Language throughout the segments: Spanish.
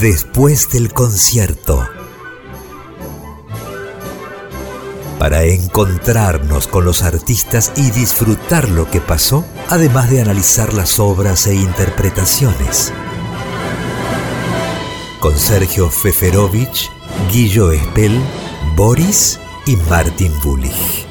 Después del concierto. Para encontrarnos con los artistas y disfrutar lo que pasó, además de analizar las obras e interpretaciones. Con Sergio Feferovich, Guillo Espel, Boris y Martin Bullich.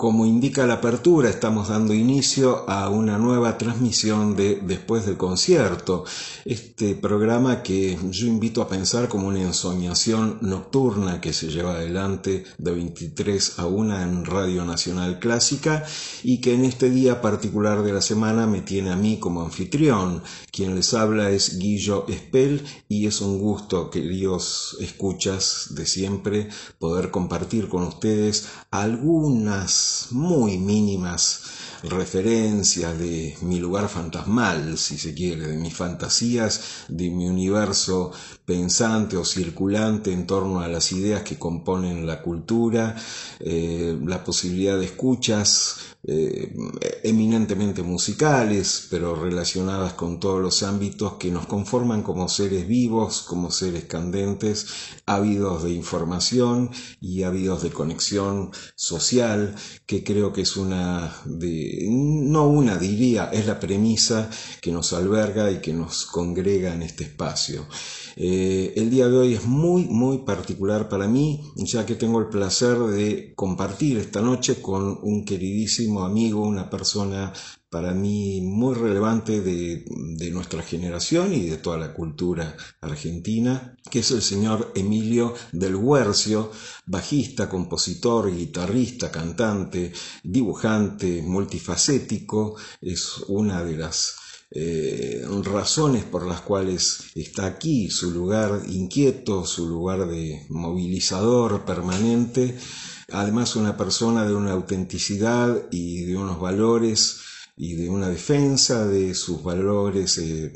Como indica la apertura, estamos dando inicio a una nueva transmisión de Después del concierto, este programa que yo invito a pensar como una ensoñación nocturna que se lleva adelante de 23 a 1 en Radio Nacional Clásica y que en este día particular de la semana me tiene a mí como anfitrión. Quien les habla es Guillo Espel y es un gusto, queridos escuchas de siempre, poder compartir con ustedes algunas muy mínimas referencias de mi lugar fantasmal, si se quiere, de mis fantasías, de mi universo pensante o circulante en torno a las ideas que componen la cultura, eh, la posibilidad de escuchas, eh, eminentemente musicales, pero relacionadas con todos los ámbitos que nos conforman como seres vivos, como seres candentes, ávidos de información y ávidos de conexión social, que creo que es una de, no una diría, es la premisa que nos alberga y que nos congrega en este espacio. Eh, el día de hoy es muy, muy particular para mí, ya que tengo el placer de compartir esta noche con un queridísimo amigo, una persona para mí muy relevante de, nuestra generación y de toda la cultura argentina, que es el señor Emilio del Huercio, bajista, compositor, guitarrista, cantante, dibujante, multifacético, es una de las eh, razones por las cuales está aquí, su lugar inquieto, su lugar de movilizador permanente, además una persona de una autenticidad y de unos valores y de una defensa de sus valores eh,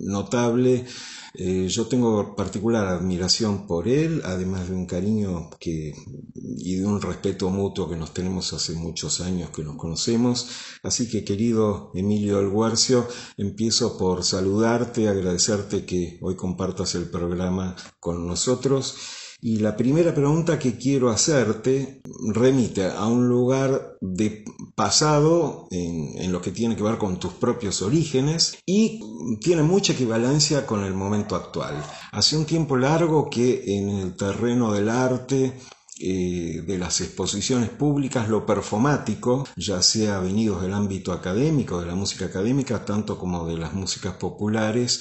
notable eh, yo tengo particular admiración por él, además de un cariño que, y de un respeto mutuo que nos tenemos hace muchos años que nos conocemos. Así que querido Emilio Alguarcio, empiezo por saludarte, agradecerte que hoy compartas el programa con nosotros y la primera pregunta que quiero hacerte remite a un lugar de pasado en, lo que tiene que ver con tus propios orígenes y tiene mucha equivalencia con el momento actual. Hace un tiempo largo que en el terreno del arte eh, de las exposiciones públicas, lo performático, ya sea venidos del ámbito académico, de la música académica, tanto como de las músicas populares,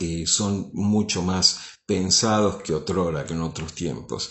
eh, son mucho más pensados que otrora, que en otros tiempos.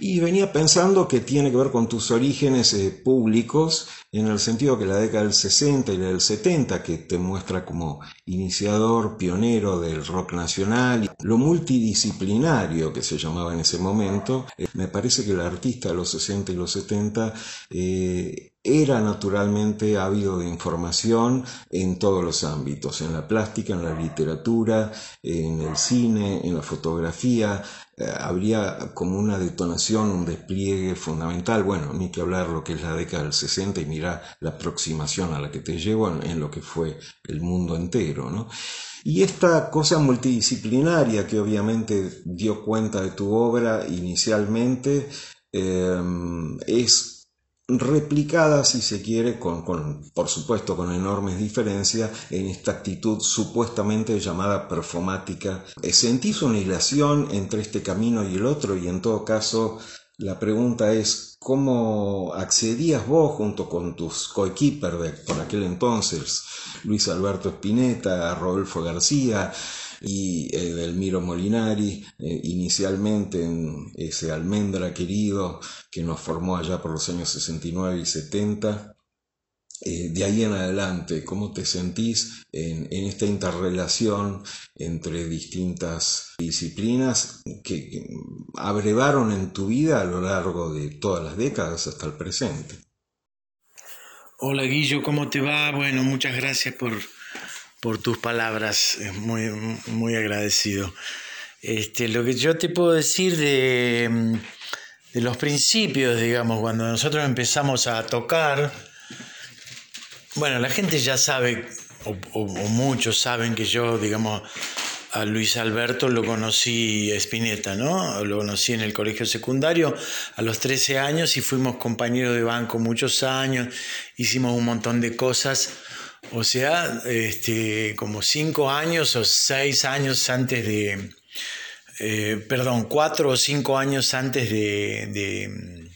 Y venía pensando que tiene que ver con tus orígenes eh, públicos, en el sentido que la década del 60 y la del 70, que te muestra como iniciador, pionero del rock nacional, lo multidisciplinario que se llamaba en ese momento, eh, me parece que el artista de los 60 y los 70 eh, era naturalmente ávido de información en todos los ámbitos, en la plástica, en la literatura, en el cine, en la fotografía, eh, habría como una detonación, un despliegue fundamental. Bueno, ni que hablar lo que es la década del 60 y mira la aproximación a la que te llevo en, lo que fue el mundo entero, ¿no? Y esta cosa multidisciplinaria que obviamente dio cuenta de tu obra inicialmente eh, es replicada, si se quiere, con, por supuesto con enormes diferencias, en esta actitud supuestamente llamada performática. Eh, ¿Sentís una hilación entre este camino y el otro? Y en todo caso, la pregunta es, ¿cómo accedías vos junto con tus coequippers de por aquel entonces, Luis Alberto Spinetta, Rodolfo García, y Elmiro Molinari, eh, inicialmente en ese almendra querido que nos formó allá por los años 69 y 70. Eh, de ahí en adelante, ¿cómo te sentís en, esta interrelación entre distintas disciplinas que, abrevaron en tu vida a lo largo de todas las décadas hasta el presente? Hola Guillo, ¿cómo te va? Bueno, muchas gracias por, por tus palabras, muy, muy agradecido. Este, lo que yo te puedo decir de, de los principios, digamos, cuando nosotros empezamos a tocar, bueno, la gente ya sabe o, muchos saben que yo, digamos, a Luis Alberto lo conocí Espineta, ¿no? Lo conocí en el colegio secundario a los 13 años y fuimos compañeros de banco muchos años, hicimos un montón de cosas, o sea, este, como cinco años o seis años antes de, eh, perdón, cuatro o cinco años antes de, de,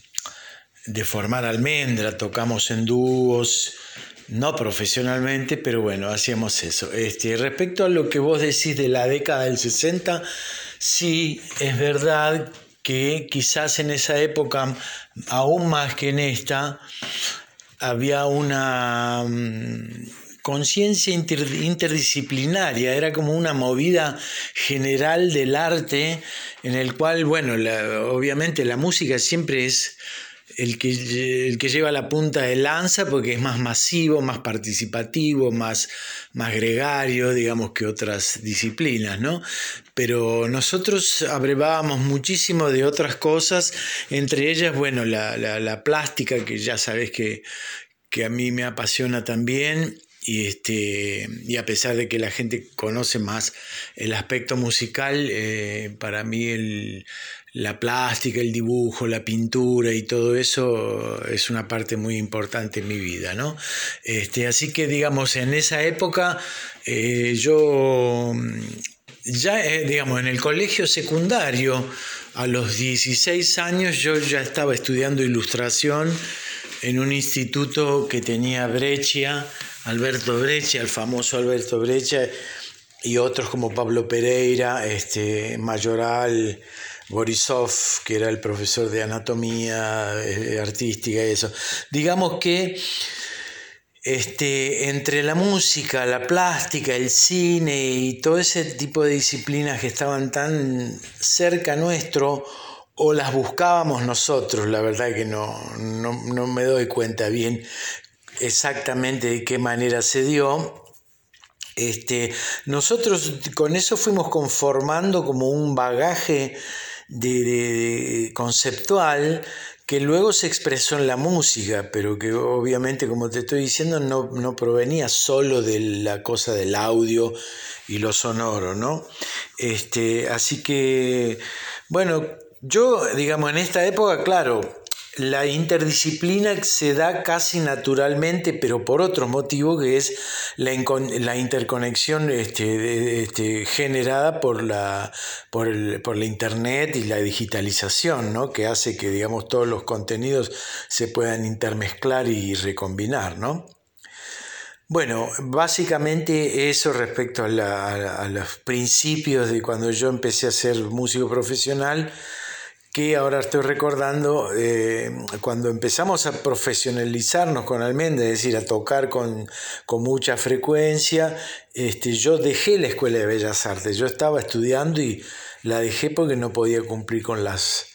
de formar Almendra, tocamos en dúos, no profesionalmente, pero bueno, hacíamos eso. Este, respecto a lo que vos decís de la década del 60, sí, es verdad que quizás en esa época, aún más que en esta, había una mm, conciencia interdisciplinaria, era como una movida general del arte en el cual, bueno, obviamente la música siempre es el que, el que lleva la punta de lanza porque es más masivo, más participativo, más, más gregario, digamos, que otras disciplinas, ¿no? Pero nosotros abrevábamos muchísimo de otras cosas, entre ellas, bueno, la, la, plástica, que ya sabes que, que a mí me apasiona también, y, este, y a pesar de que la gente conoce más el aspecto musical, eh, para mí el, la plástica, el dibujo, la pintura y todo eso es una parte muy importante en mi vida, ¿no? Este, así que, digamos, en esa época eh, yo ya, eh, digamos, en el colegio secundario, a los 16 años yo ya estaba estudiando ilustración en un instituto que tenía Breccia, Alberto Breccia, el famoso Alberto Breccia, y otros como Pablo Pereira, este, Mayoral, Borisov, que era el profesor de anatomía eh, artística y eso. Digamos que este, entre la música, la plástica, el cine y todo ese tipo de disciplinas que estaban tan cerca nuestro, o las buscábamos nosotros, la verdad que no, no, no me doy cuenta bien exactamente de qué manera se dio, este, nosotros con eso fuimos conformando como un bagaje de, conceptual que luego se expresó en la música, pero que obviamente, como te estoy diciendo, no, no, provenía solo de la cosa del audio y lo sonoro, ¿no? Este, así que, bueno, yo, digamos, en esta época, claro, la interdisciplina se da casi naturalmente, pero por otro motivo que es la, interconexión este, este, generada por la, por, la Internet y la digitalización, ¿no? que hace que digamos, todos los contenidos se puedan intermezclar y recombinar. ¿no? Bueno, básicamente eso respecto a, a los principios de cuando yo empecé a ser músico profesional que ahora estoy recordando eh, cuando empezamos a profesionalizarnos con Almendra, es decir, a tocar con, mucha frecuencia, este, yo dejé la Escuela de Bellas Artes, yo estaba estudiando y la dejé porque no podía cumplir con las,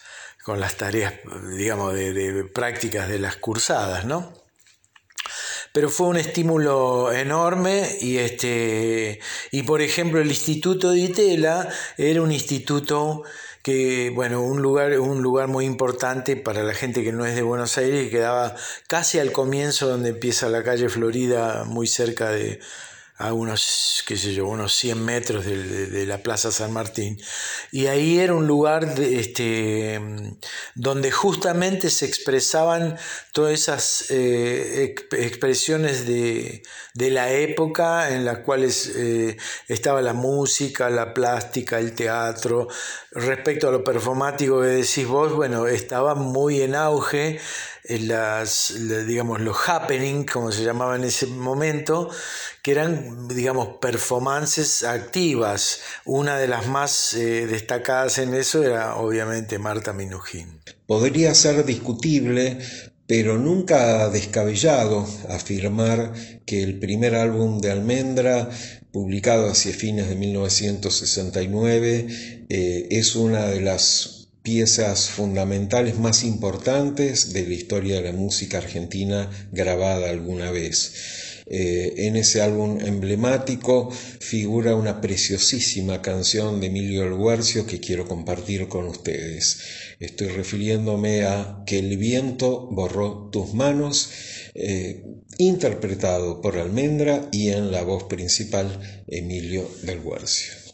con las tareas, digamos, de, prácticas de las cursadas, ¿no? pero fue un estímulo enorme y este y por ejemplo el Instituto de Itela era un instituto que bueno, un lugar, un lugar muy importante para la gente que no es de Buenos Aires, que quedaba casi al comienzo donde empieza la calle Florida, muy cerca de, a unos, qué sé yo, unos 100 metros de, la Plaza San Martín. Y ahí era un lugar de, este, donde justamente se expresaban todas esas eh, expresiones de, la época en las cuales eh, estaba la música, la plástica, el teatro. Respecto a lo performático que decís vos, bueno, estaba muy en auge las, digamos, los happening, como se llamaba en ese momento, que eran, digamos, performances activas. Una de las más eh, destacadas en eso era, obviamente, Marta Minujín. Podría ser discutible, pero nunca descabellado afirmar que el primer álbum de Almendra, publicado hacia fines de 1969, eh, es una de las piezas fundamentales más importantes de la historia de la música argentina grabada alguna vez. Eh, en ese álbum emblemático figura una preciosísima canción de Emilio El que quiero compartir con ustedes. Estoy refiriéndome a Que el viento borró tus manos, eh, interpretado por Almendra y en la voz principal Emilio del Guercio.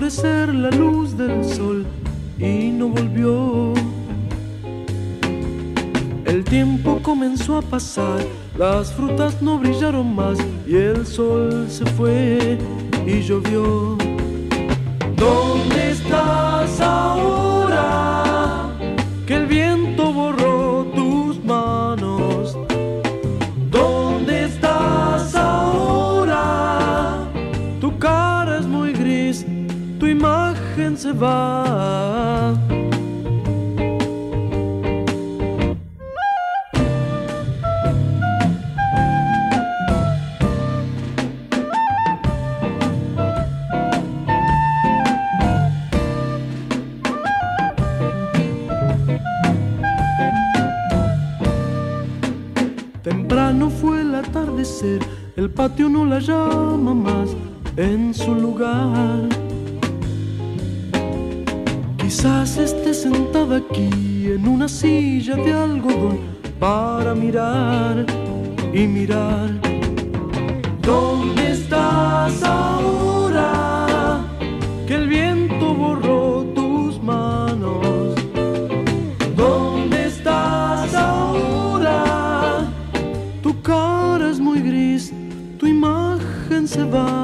La luz del sol y no volvió. El tiempo comenzó a pasar, las frutas no brillaron más y el sol se fue y llovió. ¿Dónde estás ahora? Imagen aquí en una silla de algodón para mirar y mirar. ¿Dónde estás ahora? Que el viento borró tus manos. ¿Dónde estás ahora? Tu cara es muy gris, tu imagen se va.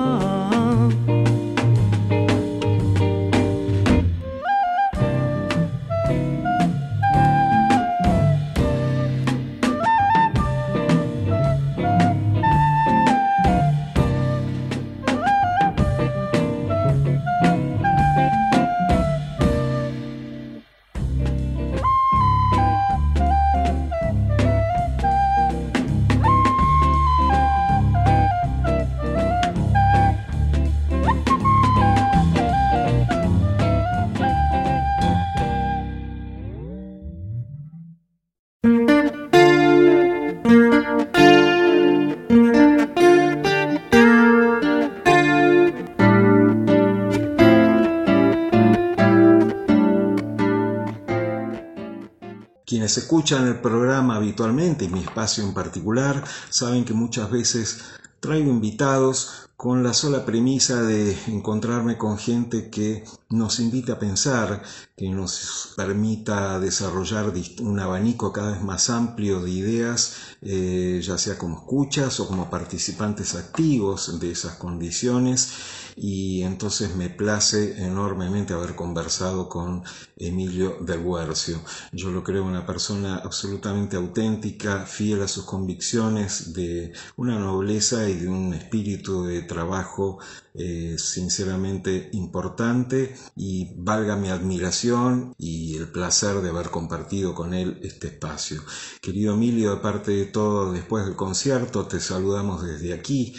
Escuchan el programa habitualmente y mi espacio en particular saben que muchas veces traigo invitados con la sola premisa de encontrarme con gente que nos invite a pensar, que nos permita desarrollar un abanico cada vez más amplio de ideas, eh, ya sea como escuchas o como participantes activos de esas condiciones y entonces me place enormemente haber conversado con Emilio del Guercio. Yo lo creo una persona absolutamente auténtica, fiel a sus convicciones, de una nobleza y de un espíritu de trabajo eh, sinceramente importante y valga mi admiración y el placer de haber compartido con él este espacio. Querido Emilio, de parte de todo, después del concierto, te saludamos desde aquí.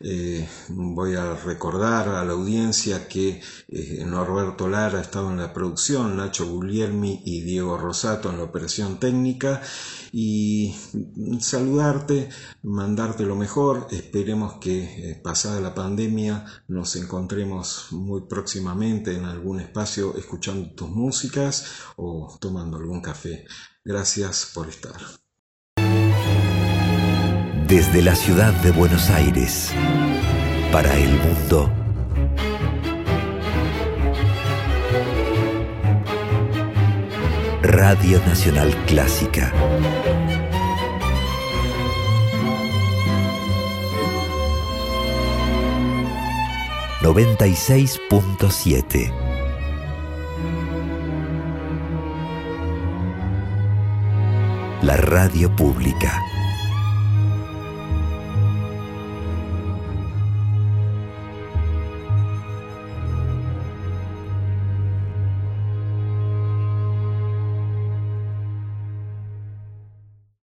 Eh, voy a recordar a la audiencia que eh, Norberto Lara ha estado en la producción, Nacho Guglielmi y Diego Rosato en la operación técnica. Y saludarte, mandarte lo mejor, esperemos que eh, pasada la pandemia nos encontremos muy próximamente en algún espacio escuchando tus músicas o tomando algún café. Gracias por estar desde la ciudad de Buenos Aires, para el mundo. Radio Nacional Clásica. Noventa y seis punto siete. La radio pública.